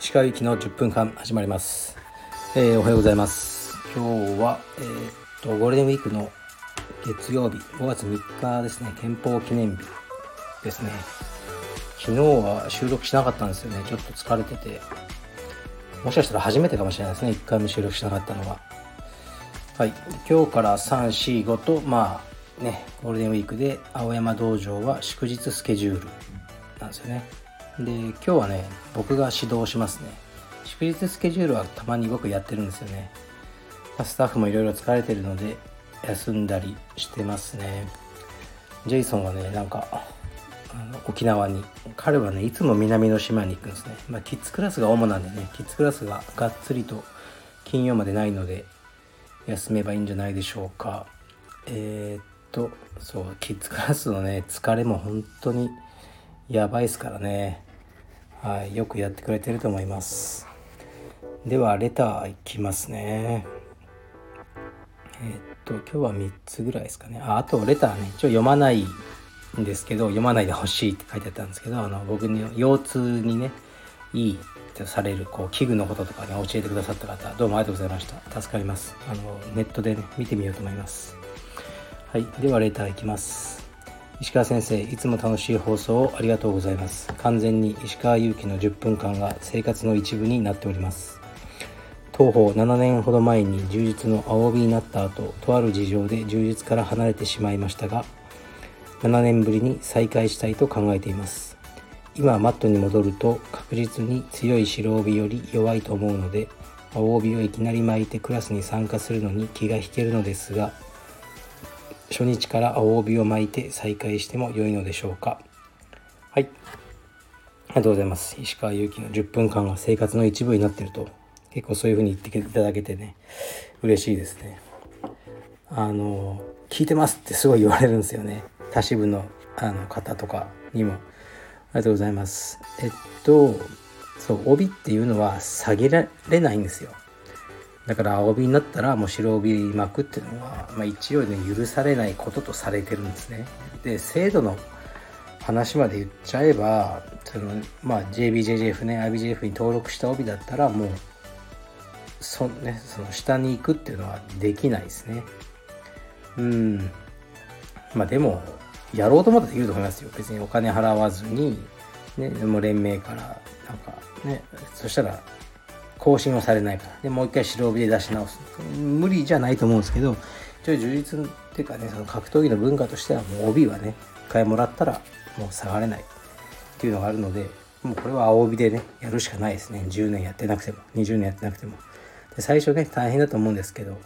石川行きの10分間始まります、えー、おはようございます。今日は、えー、っとゴールデンウィークの月曜日5月3日ですね。憲法記念日ですね。昨日は収録しなかったんですよね。ちょっと疲れてて。もしかしたら初めてかもしれないですね。1回も収録しなかったのは。はい。今日から345とまあねゴールデンウィークで青山道場は祝日スケジュールなんですよね。で今日はね僕が指導しますね。祝日スケジュールはたまに僕やってるんですよね。スタッフもいろいろ疲れてるので休んだりしてますね。ジェイソンはねなんかあの沖縄に彼はねいつも南の島に行くんですね。まあキッズクラスが主なんでねキッズクラスががっつりと金曜までないので休めばいいんじゃないでしょうか。えー、っとそうキッズクラスのね疲れも本当にやばいですからね。はいよくやってくれてると思います。ではレターいきますね。えー、っと今日は3つぐらいですかね。ああとレターね一応読まないんですけど読まないでほしいって書いてあったんですけどあの僕に腰痛にねいいとされるこう器具のこととかね教えてくださった方どうもありがとうございました。助かります。あのネットでね見てみようと思います。はいではレターいきます。石川先生いつも楽しい放送をありがとうございます。完全に石川祐希の10分間が生活の一部になっております。当方7年ほど前に充実の青帯になった後とある事情で充実から離れてしまいましたが7年ぶりに再開したいと考えています。今マットに戻ると確実に強い白帯より弱いと思うので青帯をいきなり巻いてクラスに参加するのに気が引けるのですが初日から青帯を巻いて再開しても良いのでしょうか？はい。ありがとうございます。石川祐希の10分間が生活の一部になってると結構そういう風に言っていただけてね嬉しいですね。あの聞いてますってすごい言われるんですよね。他支部のあの方とかにも。ありがとうございます。えっとそう帯っていうのは下げられないんですよ。だから青帯になったらもう白帯巻くっていうのは、まあ、一応ね許されないこととされてるんですね。で制度の話まで言っちゃえばその、まあ、JBJJF ね IBJF に登録した帯だったらもうそ,、ね、その下に行くっていうのはできないですね。うん。まあでもやろうと思ったらできると思いますよ。別にお金払わずに、ね、もう連盟からなんかねそしたら更新はされないから。でもう一回白帯で出し直す。無理じゃないと思うんですけど一応充実っていうかねその格闘技の文化としてはもう帯はね一回もらったらもう下がれない。っていうのがあるのでもうこれは青帯でねやるしかないですね。10年やってなくても。20年やってなくても。で最初ね大変だと思うんですけど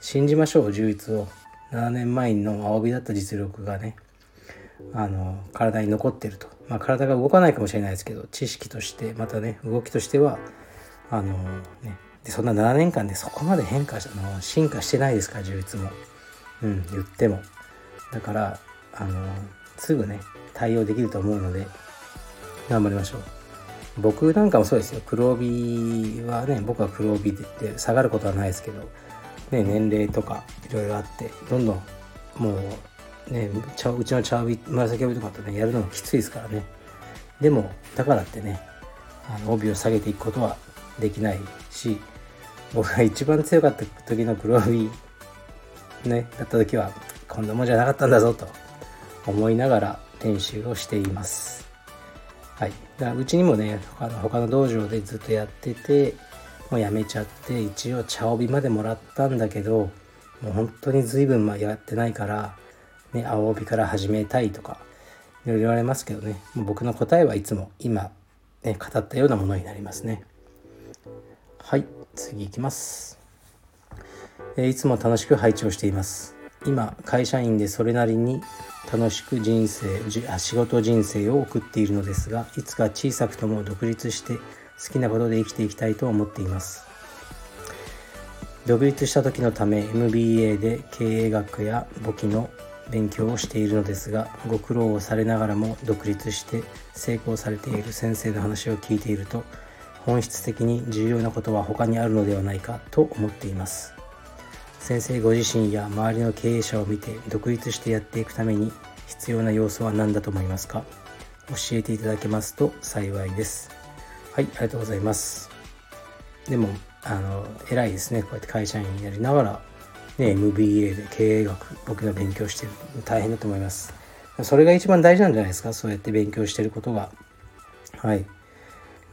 信じましょう充実を。7年前の青帯だった実力がねあの体に残ってると、まあ、体が動かないかもしれないですけど知識としてまたね動きとしてはあのね。でそんな7年間でそこまで変化したの？進化してないですか？ら充実も。うん言っても。だからあのすぐね対応できると思うので頑張りましょう。僕なんかもそうですよ。黒帯はね僕は黒帯で下がることはないですけど、ね、年齢とかいろいろあってどんどんもうねうちの茶帯紫帯とかとねやるのもきついですからね。でもだからってねあの帯を下げていくことはできないし僕が一番強かった時の黒帯ねだった時はこんなもんじゃなかったんだぞと思いながら練習をしています。はい。だからうちにもね他の他の道場でずっとやっててもうやめちゃって一応茶帯までもらったんだけどもう本当に随分やってないからね青帯から始めたいとかいろいろ言われますけどね。僕の答えはいつも今ね語ったようなものになりますね。はい次いきます、え、いつも楽しく拝聴しています。今会社員でそれなりに楽しく人生仕事人生を送っているのですがいつか小さくとも独立して好きなことで生きていきたいと思っています。独立した時のため MBA で経営学や簿記の勉強をしているのですがご苦労をされながらも独立して成功されている先生の話を聞いていると本質的に重要なことは他にあるのではないかと思っています。先生ご自身や周りの経営者を見て独立してやっていくために必要な要素は何だと思いますか？教えていただけますと幸いです。はいありがとうございます。でもあの偉いですね。こうやって会社員やりながらね MBA で経営学僕が勉強してる。大変だと思います。それが一番大事なんじゃないですか？そうやって勉強してることが。はい。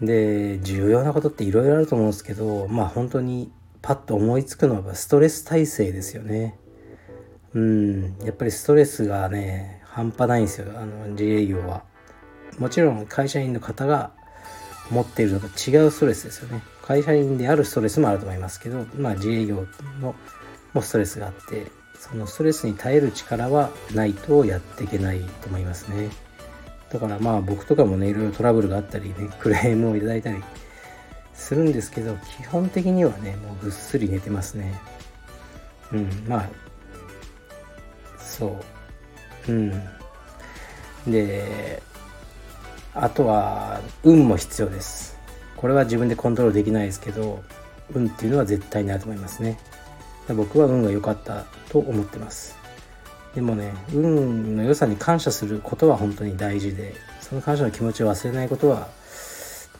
で重要なことっていろいろあると思うんですけどまあ本当にパッと思いつくのはストレス耐性ですよね。うん。やっぱりストレスがね半端ないんですよ。あの自営業は。もちろん会社員の方が持っているのと違うストレスですよね。会社員であるストレスもあると思いますけどまあ自営業のもストレスがあってそのストレスに耐える力はないとやっていけないと思いますね。だからまあ僕とかもねいろいろトラブルがあったりねクレームをいただいたりするんですけど基本的にはねもうぐっすり寝てますね。うんまあそう。うん。であとは運も必要です。これは自分でコントロールできないですけど運っていうのは絶対にあると思いますね。僕は運が良かったと思ってます。でもね運の良さに感謝することは本当に大事でその感謝の気持ちを忘れないことは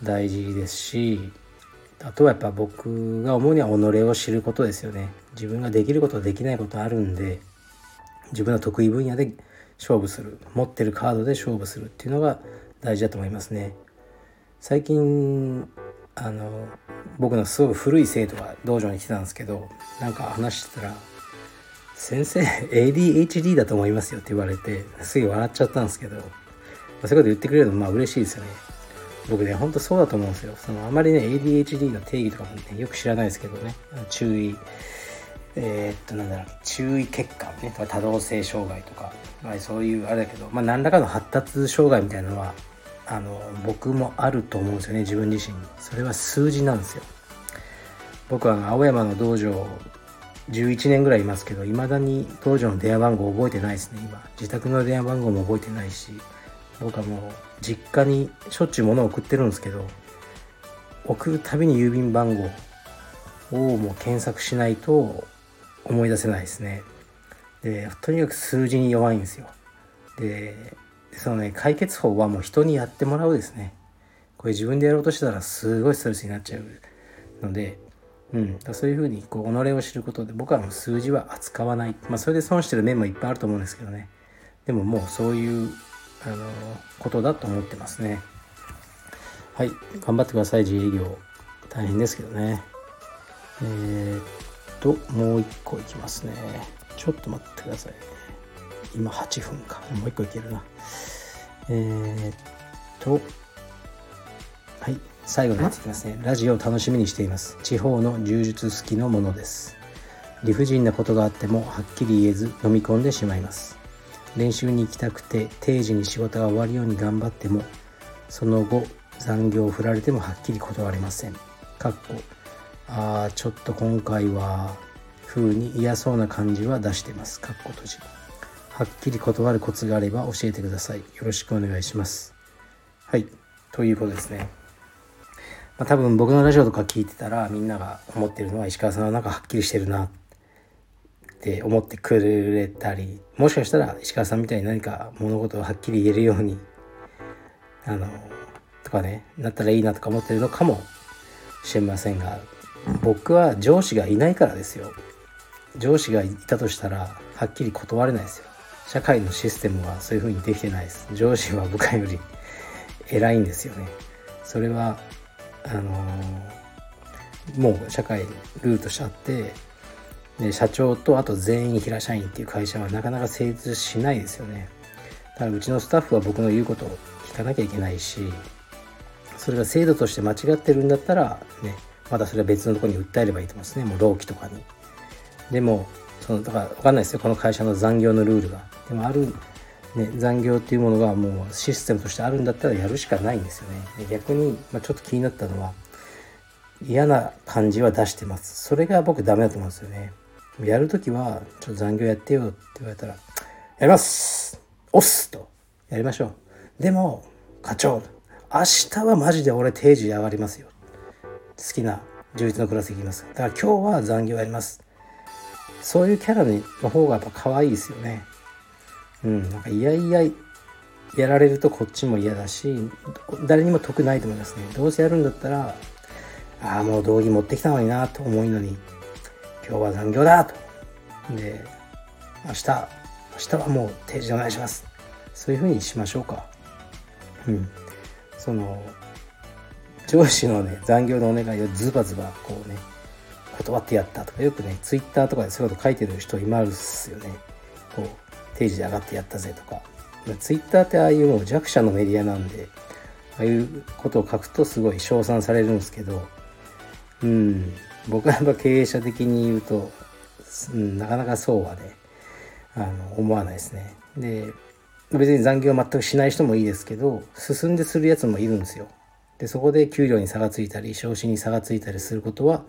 大事ですしあとはやっぱ僕が思うには己を知ることですよね。自分ができることできないことあるんで自分の得意分野で勝負する持ってるカードで勝負するっていうのが大事だと思いますね。最近あの僕のすごく古い生徒が道場に来てたんですけどなんか話してたら「先生 ADHD だと思いますよ」って言われてすぐ笑っちゃったんですけど、まあ、そういうこと言ってくれるのまあ嬉しいですよね。僕ねほんとそうだと思うんですよ。そのあまりね ADHD の定義とかもねよく知らないですけどね。注意えー、っとなんだろう注意欠陥ね多動性障害とか、まあ、そういうあれだけど、まあ、何らかの発達障害みたいなのはあの僕もあると思うんですよね自分自身に。それは数字なんですよ。僕は青山の道場11年ぐらいいますけどいまだに道場の電話番号覚えてないですね。今自宅の電話番号も覚えてないし僕はもう実家にしょっちゅう物を送ってるんですけど送るたびに郵便番号をもう検索しないと思い出せないですね。でとにかく数字に弱いんですよ。でそのね解決法はもう人にやってもらうですね。これ自分でやろうとしたらすごいストレスになっちゃうのでうん、そういうふうにこう己を知ることで僕はもう数字は扱わない、まあ、それで損してる面もいっぱいあると思うんですけどね。でももうそういうあのことだと思ってますね。はい。頑張ってください自営業。大変ですけどね。えー、っともう一個いきますね。ちょっと待ってください今8分か。もう一個いけるな。えー、っとはい。最後のやついきますね。ラジオを楽しみにしています。地方の柔術好きのものです。理不尽なことがあってもはっきり言えず飲み込んでしまいます。練習に行きたくて定時に仕事が終わるように頑張ってもその後残業を振られてもはっきり断れません。かっこあーちょっと今回は風に嫌そうな感じは出してます。かっこ閉じ。はっきり断るコツがあれば教えてください。よろしくお願いします。はい。ということですね。まあ、多分僕のラジオとか聞いてたらみんなが思ってるのは石川さんはなんかはっきりしてるなって思ってくれたりもしかしたら石川さんみたいに何か物事をはっきり言えるようにあのとかねなったらいいなとか思ってるのかもしれませんが僕は上司がいないからですよ。上司がいたとしたらはっきり断れないですよ。社会のシステムはそういう風にできてないです。上司は部下より偉いんですよね。それはあの、もう社会ルールとしてあってで社長とあと全員平社員っていう会社はなかなか成立しないですよね。だからうちのスタッフは僕の言うことを聞かなきゃいけないしそれが制度として間違ってるんだったらねまたそれは別のところに訴えればいいと思うんですね。もう労基とかに。でもそのだから分かんないですよ。この会社の残業のルールが。でもあるね、残業っていうものがもうシステムとしてあるんだったらやるしかないんですよね。逆に、まあ、ちょっと気になったのは嫌な感じは出してます。それが僕ダメだと思うんですよね。やるときはちょっと残業やってよって言われたらやります押すとやりましょう。でも課長明日はマジで俺定時上がりますよ。好きな充実のクラス行きます。だから今日は残業やります。そういうキャラの方がやっぱ可愛いですよね。うん。なんかいやいややられるとこっちも嫌だし誰にも得ないと思いますね。どうせやるんだったらああもう道着持ってきたのになと思いのに今日は残業だと。で明日明日はもう定時でお願いします。そういうふうにしましょうか。うん。その上司のね残業のお願いをズバズバこうね断ってやったとかよくねツイッターとかでそういうこと書いてる人いますよね。こう定時で上がってやったぜとか。ツイッターってああいうもう弱者のメディアなんでああいうことを書くとすごい称賛されるんですけどうん僕はやっぱ経営者的に言うと、うん、なかなかそうはねあの思わないですね。で別に残業全くしない人もいいですけど進んでするやつもいるんですよ。でそこで給料に差がついたり昇進に差がついたりすることは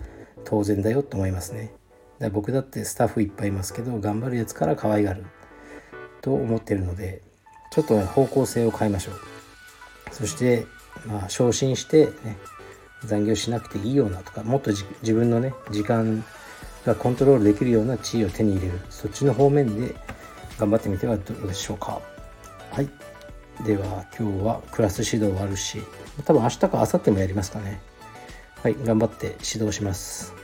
当然だよと思いますね。だ僕だってスタッフいっぱいいますけど頑張るやつから可愛がる。と思ってるのでちょっと、ね、方向性を変えましょう。そしてまあ昇進してね残業しなくていいようなとかもっと自分のね時間がコントロールできるような地位を手に入れる。そっちの方面で頑張ってみてはどうでしょうか。はい。では今日はクラス指導あるし多分明日か明後日もやりますかね。はい。頑張って指導します。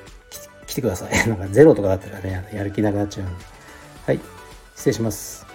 来てください。なんかゼロとかだったらねやる気なくなっちゃうんで。はい。失礼します。